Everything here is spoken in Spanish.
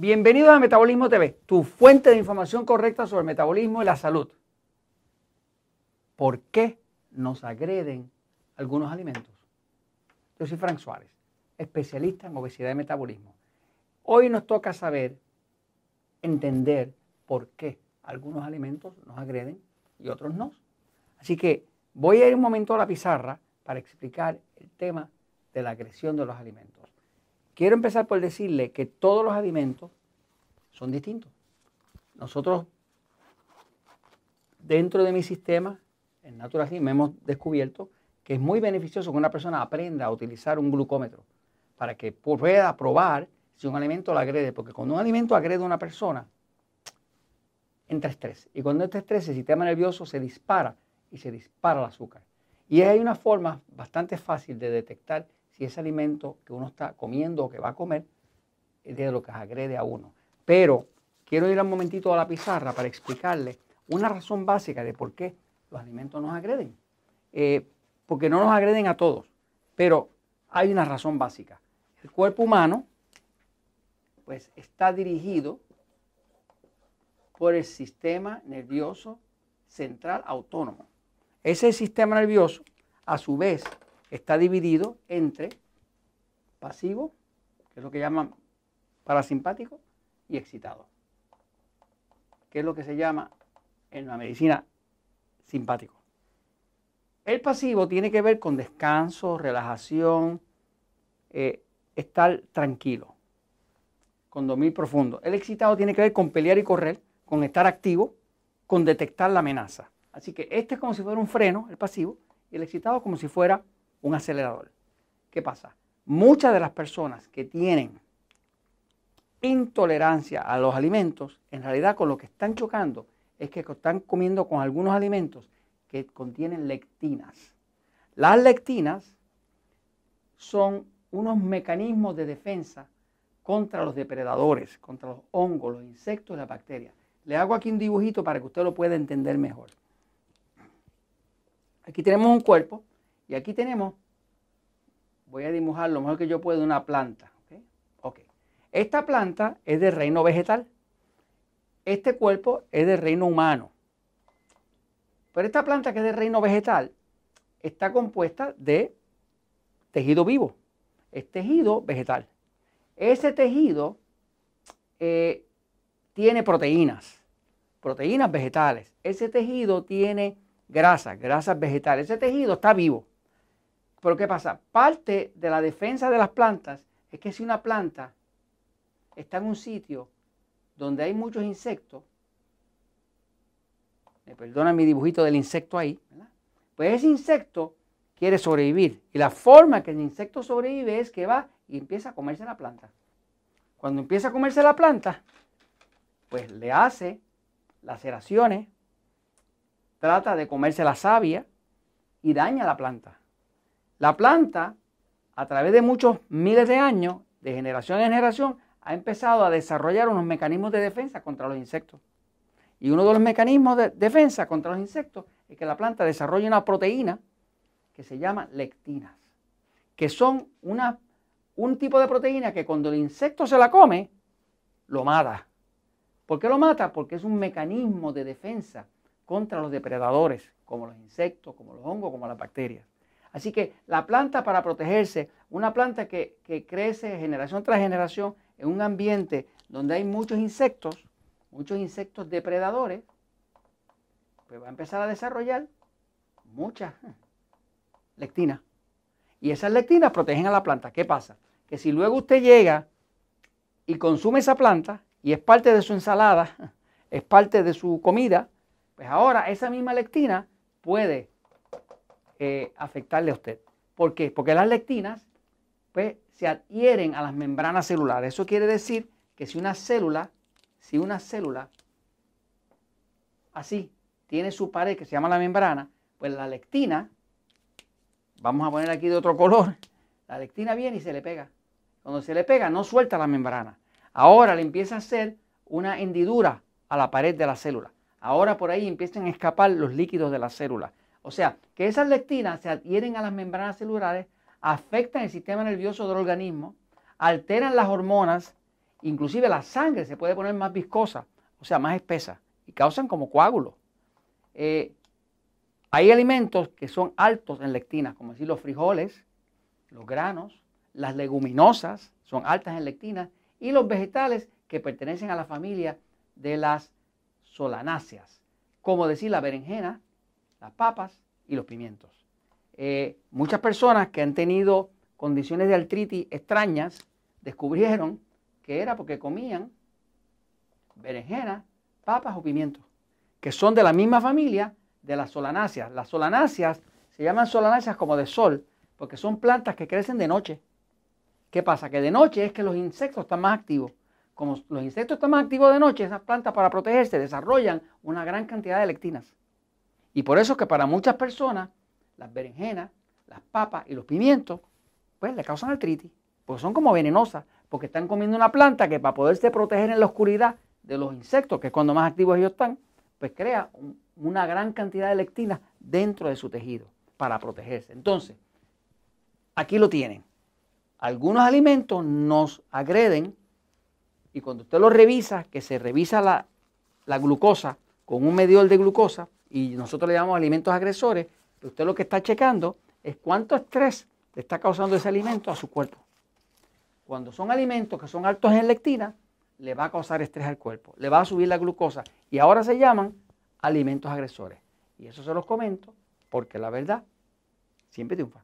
Bienvenidos a Metabolismo TV, tu fuente de información correcta sobre el metabolismo y la salud. ¿Por qué nos agreden algunos alimentos? Yo soy Frank Suárez, especialista en obesidad y metabolismo. Hoy nos toca saber, entender por qué algunos alimentos nos agreden y otros no. Así que voy a ir un momento a la pizarra para explicar el tema de la agresión de los alimentos. Quiero empezar por decirle que todos los alimentos son distintos. Nosotros, dentro de mi sistema, en Natural hemos descubierto que es muy beneficioso que una persona aprenda a utilizar un glucómetro para que pueda probar si un alimento la agrede. Porque cuando un alimento agrede a una persona, entra estrés. Y cuando entra estrés, el sistema nervioso se dispara y se dispara el azúcar. Y hay una forma bastante fácil de detectar si ese alimento que uno está comiendo o que va a comer es de lo que agrede a uno. Pero quiero ir un momentito a la pizarra para explicarle una razón básica de por qué los alimentos nos agreden. Eh, porque no nos agreden a todos, pero hay una razón básica. El cuerpo humano pues está dirigido por el sistema nervioso central autónomo. Ese sistema nervioso, a su vez, está dividido entre pasivo, que es lo que llaman parasimpático, y excitado, que es lo que se llama en la medicina simpático. El pasivo tiene que ver con descanso, relajación, eh, estar tranquilo, con dormir profundo. El excitado tiene que ver con pelear y correr, con estar activo, con detectar la amenaza. Así que este es como si fuera un freno, el pasivo, y el excitado como si fuera un acelerador. ¿Qué pasa? Muchas de las personas que tienen intolerancia a los alimentos, en realidad con lo que están chocando es que están comiendo con algunos alimentos que contienen lectinas. Las lectinas son unos mecanismos de defensa contra los depredadores, contra los hongos, los insectos y las bacterias. Le hago aquí un dibujito para que usted lo pueda entender mejor. Aquí tenemos un cuerpo y aquí tenemos, voy a dibujar lo mejor que yo puedo, una planta. Esta planta es de reino vegetal. Este cuerpo es de reino humano. Pero esta planta que es de reino vegetal está compuesta de tejido vivo. Es tejido vegetal. Ese tejido eh, tiene proteínas, proteínas vegetales. Ese tejido tiene grasas, grasas vegetales. Ese tejido está vivo. Pero ¿qué pasa? Parte de la defensa de las plantas es que si una planta está en un sitio donde hay muchos insectos, me perdonan mi dibujito del insecto ahí, pues ese insecto quiere sobrevivir. Y la forma que el insecto sobrevive es que va y empieza a comerse la planta. Cuando empieza a comerse la planta, pues le hace laceraciones, trata de comerse la savia y daña la planta. La planta, a través de muchos miles de años, de generación en generación, ha empezado a desarrollar unos mecanismos de defensa contra los insectos. Y uno de los mecanismos de defensa contra los insectos es que la planta desarrolla una proteína que se llama lectinas, que son una, un tipo de proteína que cuando el insecto se la come, lo mata. ¿Por qué lo mata? Porque es un mecanismo de defensa contra los depredadores, como los insectos, como los hongos, como las bacterias. Así que la planta para protegerse, una planta que, crece generación tras generación en un ambiente donde hay muchos insectos, muchos insectos depredadores, pues va a empezar a desarrollar muchas lectinas. Y esas lectinas protegen a la planta. ¿Qué pasa? Que si luego usted llega y consume esa planta y es parte de su ensalada, es parte de su comida, pues ahora esa misma lectina puede eh, afectarle a usted. ¿Por qué? Porque las lectinas pues, se adhieren a las membranas celulares. Eso quiere decir que si una célula, si una célula así tiene su pared que se llama la membrana, pues la lectina, vamos a poner aquí de otro color, la lectina viene y se le pega. Cuando se le pega no suelta la membrana. Ahora le empieza a hacer una hendidura a la pared de la célula. Ahora por ahí empiezan a escapar los líquidos de la célula. O sea, que esas lectinas se adhieren a las membranas celulares, afectan el sistema nervioso del organismo, alteran las hormonas Inclusive la sangre se puede poner más viscosa, o sea, más espesa, y causan como coágulos. Eh, hay alimentos que son altos en lectina, como decir los frijoles, los granos, las leguminosas son altas en lectina, y los vegetales que pertenecen a la familia de las solanáceas, como decir la berenjena, las papas y los pimientos. Eh, muchas personas que han tenido condiciones de artritis extrañas descubrieron que era porque comían berenjena, papas o pimientos, que son de la misma familia de las solanáceas. Las solanáceas se llaman solanáceas como de sol, porque son plantas que crecen de noche. ¿Qué pasa? Que de noche es que los insectos están más activos. Como los insectos están más activos de noche, esas plantas para protegerse desarrollan una gran cantidad de lectinas. Y por eso que para muchas personas las berenjenas, las papas y los pimientos, pues le causan artritis, porque son como venenosas, porque están comiendo una planta que para poderse proteger en la oscuridad de los insectos, que es cuando más activos ellos están, pues crea una gran cantidad de lectinas dentro de su tejido para protegerse. Entonces, aquí lo tienen. Algunos alimentos nos agreden y cuando usted lo revisa, que se revisa la, glucosa con un medidor de glucosa, y nosotros le llamamos alimentos agresores, usted lo que está checando es cuánto estrés le está causando ese alimento a su cuerpo. Cuando son alimentos que son altos en lectina, le va a causar estrés al cuerpo, le va a subir la glucosa y ahora se llaman alimentos agresores. Y eso se los comento porque la verdad siempre triunfa.